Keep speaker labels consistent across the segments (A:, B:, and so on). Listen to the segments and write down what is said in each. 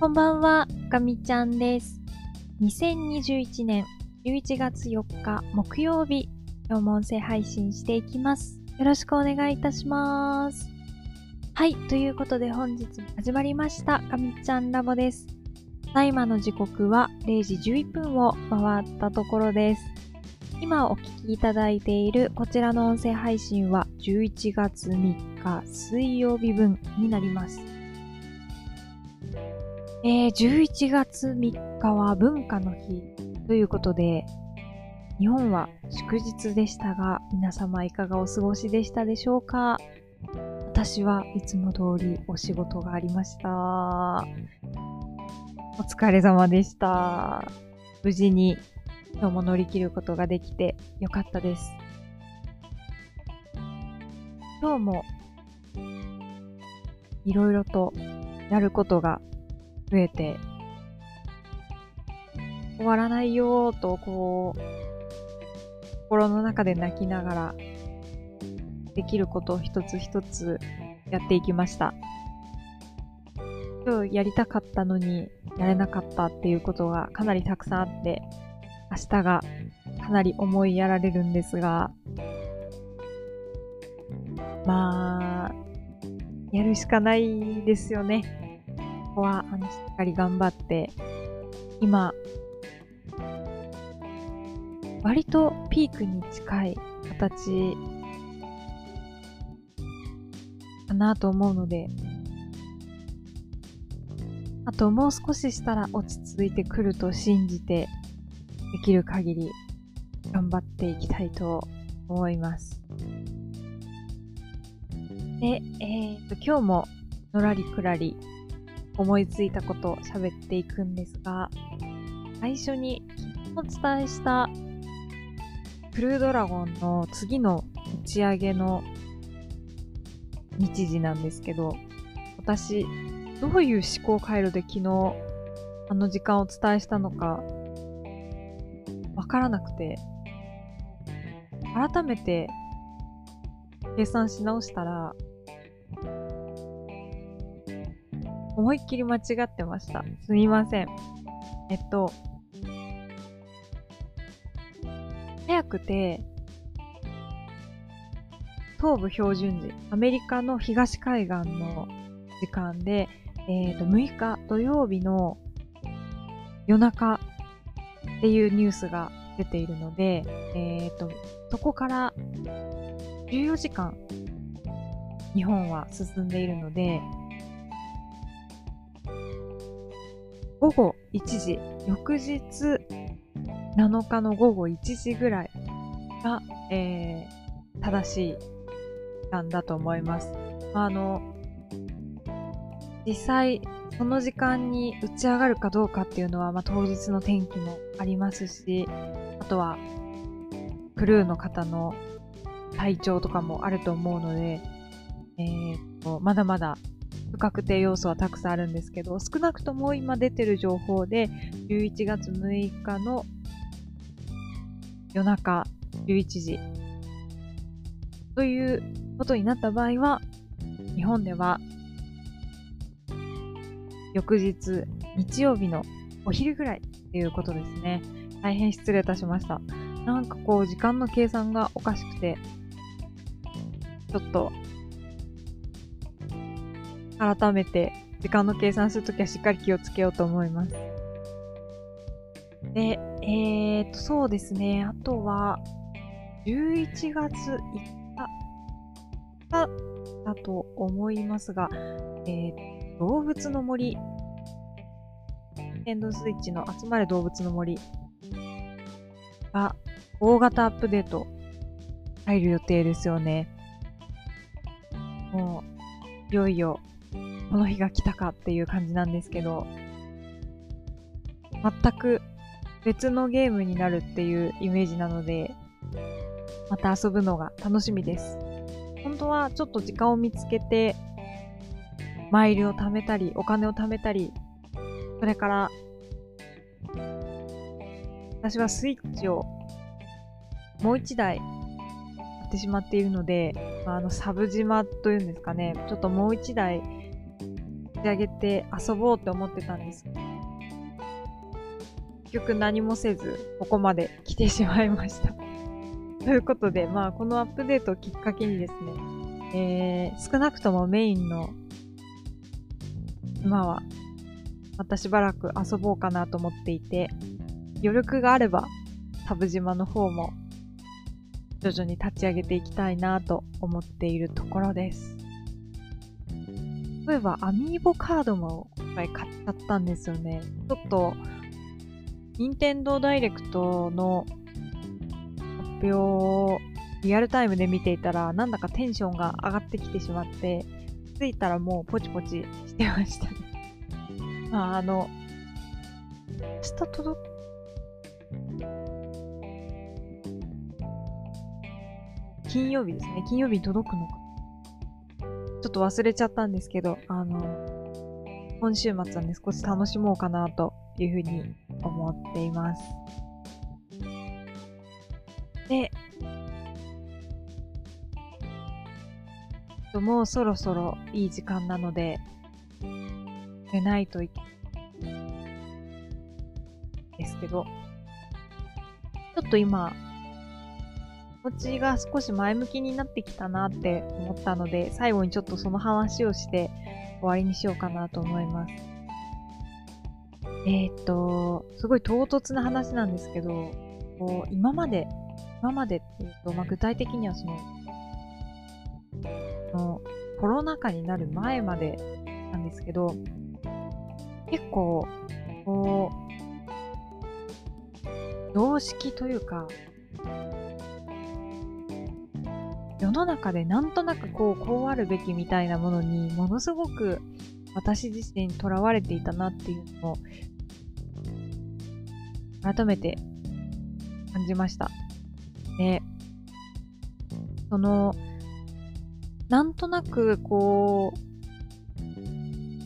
A: こんばんは、かみちゃんです。2021年11月4日木曜日、今日も音声配信していきます。よろしくお願いいたします。はい、ということで本日も始まりました、かみちゃんラボです。ただいまの時刻は0時11分を回ったところです。今お聞きいただいているこちらの音声配信は11月3日水曜日分になります。えー、11月3日は文化の日ということで、日本は祝日でしたが、皆様いかがお過ごしでしたでしょうか？私はいつも通りお仕事がありました。お疲れ様でした。無事に今日も乗り切ることができてよかったです。今日もいろいろとやることが増えて、終わらないよーと、こう、心の中で泣きながら、できることを一つ一つやっていきました。今日やりたかったのにやれなかったっていうことがかなりたくさんあって、明日がかなり思いやられるんですが、まあ、やるしかないですよね。ここは、あの、しっかり頑張って、今、割とピークに近い形かなと思うので、あともう少ししたら落ち着いてくると信じて、できる限り頑張っていきたいと思います。で、えー、と、今日ものらりくらり思いついたことを喋っていくんですが、最初にお伝えしたクルードラゴンの次の打ち上げの日時なんですけど、私、どういう思考回路で昨日あの時間をお伝えしたのかわからなくて、改めて計算し直したら、思いっきり間違ってました。すみません。えっと、早くて、東部標準時、アメリカの東海岸の時間で、えっ、と、6日土曜日の夜中っていうニュースが出ているので、えっ、と、そこから14時間日本は進んでいるので、午後1時、翌日7日の午後1時ぐらいが、えー、正しい時間だと思います。あの、実際、その時間に打ち上がるかどうかっていうのは、まあ、当日の天気もありますし、あとは、クルーの方の体調とかもあると思うので、えー、と、まだまだ確定要素はたくさんあるんですけど、少なくとも今出てる情報で、11月6日の夜中11時ということになった場合は、日本では翌日日曜日のお昼ぐらいっていうことですね。大変失礼いたしました。なんかこう時間の計算がおかしくて、ちょっと改めて時間の計算するときはしっかり気をつけようと思います。で、えーと、そうですね。あとは、11月5日だと思いますが、えー、動物の森、エンドスイッチの集まる動物の森が大型アップデート入る予定ですよね。もう、いよいよこの日が来たかっていう感じなんですけど、全く別のゲームになるっていうイメージなので、また遊ぶのが楽しみです。本当はちょっと時間を見つけて、マイルを貯めたり、お金を貯めたり、それから、私はスイッチをもう一台買ってしまっているので、あの、サブ島というんですかね、ちょっともう一台立ち上げて遊ぼうって思ってたんです、結局何もせず、ここまで来てしまいました。ということで、まあ、このアップデートをきっかけにですね、えー、少なくともメインの、今は、またしばらく遊ぼうかなと思っていて、余力があれば、サブ島の方も、徐々に立ち上げていきたいなと思っているところです。例えば、アミーボカードも今回買っちゃったんですよね。ちょっと、任天堂ダイレクトの発表をリアルタイムで見ていたら、なんだかテンションが上がってきてしまって、着いたらもうポチポチしてましたね。まあ、あの、明日届く金曜日ですね。金曜日に届くのか。ちょっと忘れちゃったんですけど、あの、今週末はね、少し楽しもうかなというふうに思っています。で、もうそろそろいい時間なので、寝ないといけないですけど、ちょっと今、気持ちが少し前向きになってきたなって思ったので、最後にちょっとその話をして終わりにしようかなと思います。えー、っと、すごい唐突な話なんですけど、こう今まで、今までっていうと、まあ、具体的にはその、のコロナ禍になる前までなんですけど、結構、こう、常識というか、世の中でなんとなくこう、こうあるべきみたいなものにものすごく私自身囚われていたなっていうのを改めて感じました。で、その、なんとなくこう、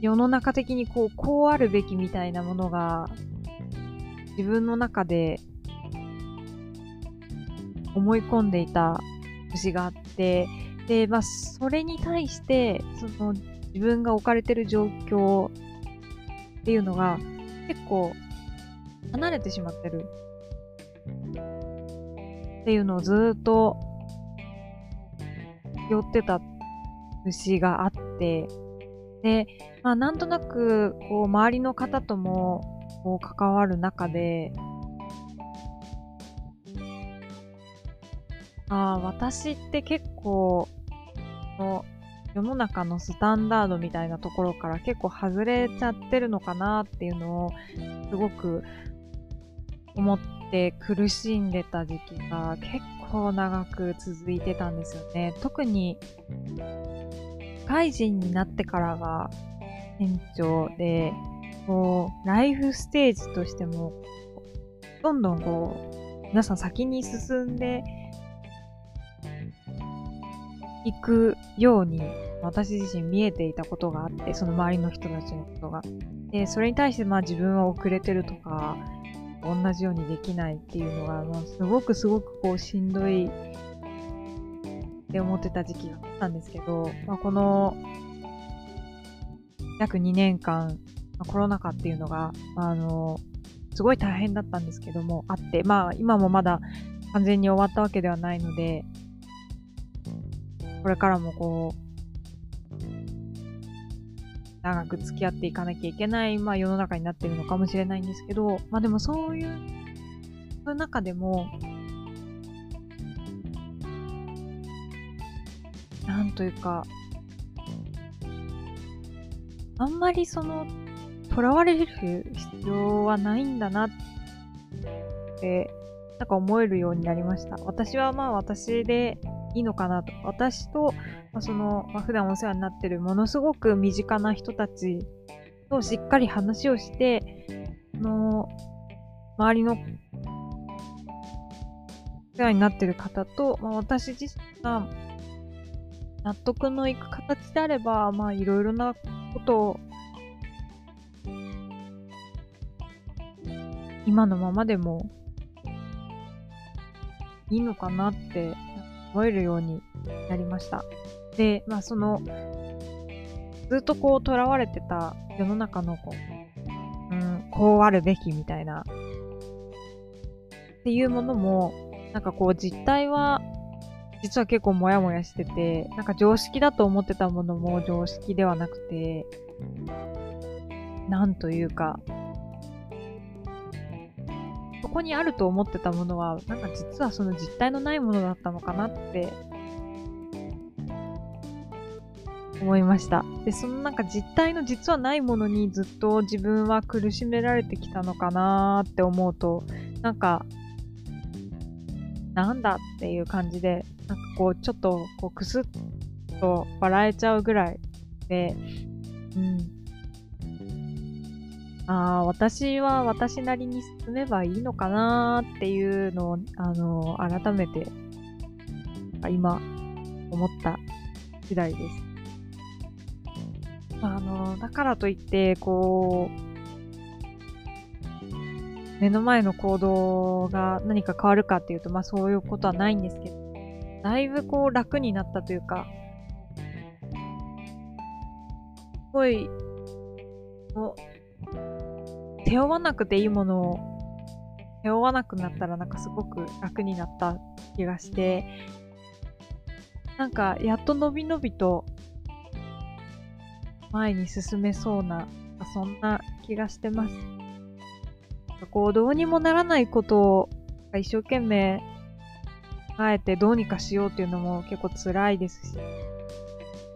A: 世の中的にこう、こうあるべきみたいなものが自分の中で思い込んでいた節があって、で、まあ、それに対して、その自分が置かれてる状況っていうのが結構離れてしまってる。っていうのをずっと寄ってた節があって、で、まあなんとなく、こう周りの方ともこう関わる中で、ああ、私って結構、の世の中のスタンダードみたいなところから結構外れちゃってるのかなっていうのをすごく思って苦しんでた時期が結構長く続いてたんですよね。特に、外人になってからが店長で、こう、ライフステージとしても、どんどんこう、皆さん先に進んでいくように私自身見えていたことがあって、その周りの人たちのことが。で、それに対してまあ自分は遅れてるとか、同じようにできないっていうのが、まあ、すごくすごくこうしんどいって思ってた時期があったんですけど、まあ、この約2年間、コロナ禍っていうのが、あの、すごい大変だったんですけども、あって、まあ今もまだ完全に終わったわけではないので、これからもこう、長く付き合っていかなきゃいけない、まあ、世の中になってるのかもしれないんですけど、まあでもそういう、中でも、なんというか、あんまりその、囚われる必要はないんだなって、なんか思えるようになりました。私はまあ私でいいのかなと。私と、まあ、その、まあ、普段お世話になってるものすごく身近な人たちとしっかり話をして、の、周りのお世話になってる方と、まあ、私自身が納得のいく形であれば、まあいろいろなことを今のままでもいいのかなって思えるようになりました。で、まあその、ずっとこう囚われてた世の中のこう、うん、こうあるべきみたいな、っていうものも、なんかこう実態は、実は結構モヤモヤしてて、なんか常識だと思ってたものも常識ではなくて、なんというか、そこにあると思ってたものは、なんか実はその実体のないものだったのかなって思いました。で、そのなんか実体の実はないものにずっと自分は苦しめられてきたのかなって思うと、なんか、なんだっていう感じで、なんかこう、ちょっとこう、くすっと笑えちゃうぐらいで、うん。ああ、私は私なりに進めばいいのかなっていうのを、あの、改めて、今、思った次第です。あの、だからといって、こう、目の前の行動が何か変わるかっていうと、まあそういうことはないんですけど、だいぶこう楽になったというか、すごい、背負わなくていいものを背負わなくなったらなんかすごく楽になった気がして、なんかやっとのびのびと前に進めそうな、そんな気がしてます。こう、どうにもならないことを一生懸命考えてどうにかしようっていうのも結構辛いですし、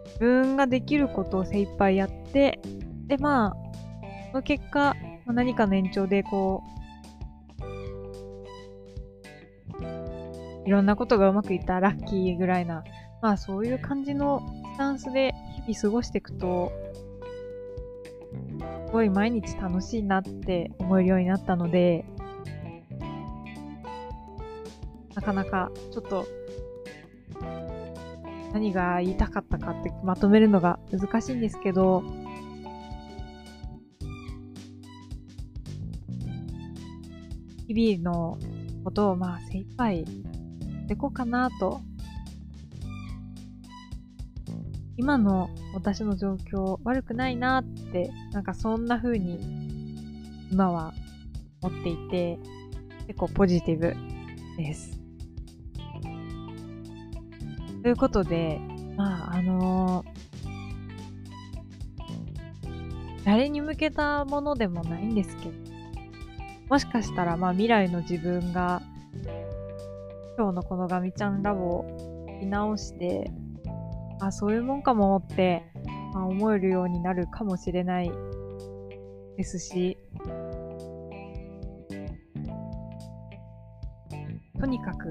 A: 自分ができることを精一杯やって、で、まあ、その結果、何かの延長でこう、いろんなことがうまくいったらラッキーぐらいな、まあそういう感じのスタンスで日々過ごしていくと、すごい毎日楽しいなって思えるようになったので、なかなかちょっと何が言いたかったかってまとめるのが難しいんですけど、日々のことをまあ精一杯していこうかなと今の私の状況悪くないなって、なんかそんな風に今は思っていて、結構ポジティブです。ということで、まあ、あのー、誰に向けたものでもないんですけど、もしかしたら、まあ未来の自分が、今日のこのガミちゃんラボを見直して、あ、そういうもんかもって、まあ、思えるようになるかもしれないですし、とにかく、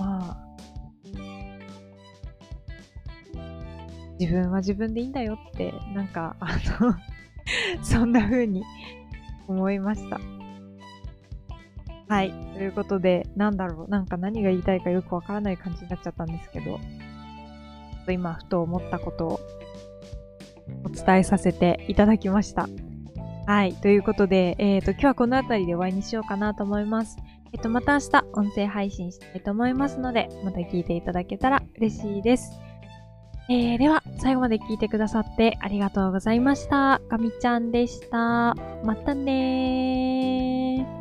A: まあ、自分は自分でいいんだよって、なんか、あの そんな風に思いました。はい。ということで、なんだろう。なんか何が言いたいかよくわからない感じになっちゃったんですけど、今ふと思ったことをお伝えさせていただきました。はい。ということで、えっ、ー、と、今日はこの辺りで終わりにしようかなと思います。えっ、ー、と、また明日音声配信したいと思いますので、また聞いていただけたら嬉しいです。えー、では、最後まで聞いてくださってありがとうございました。かみちゃんでした。またねー。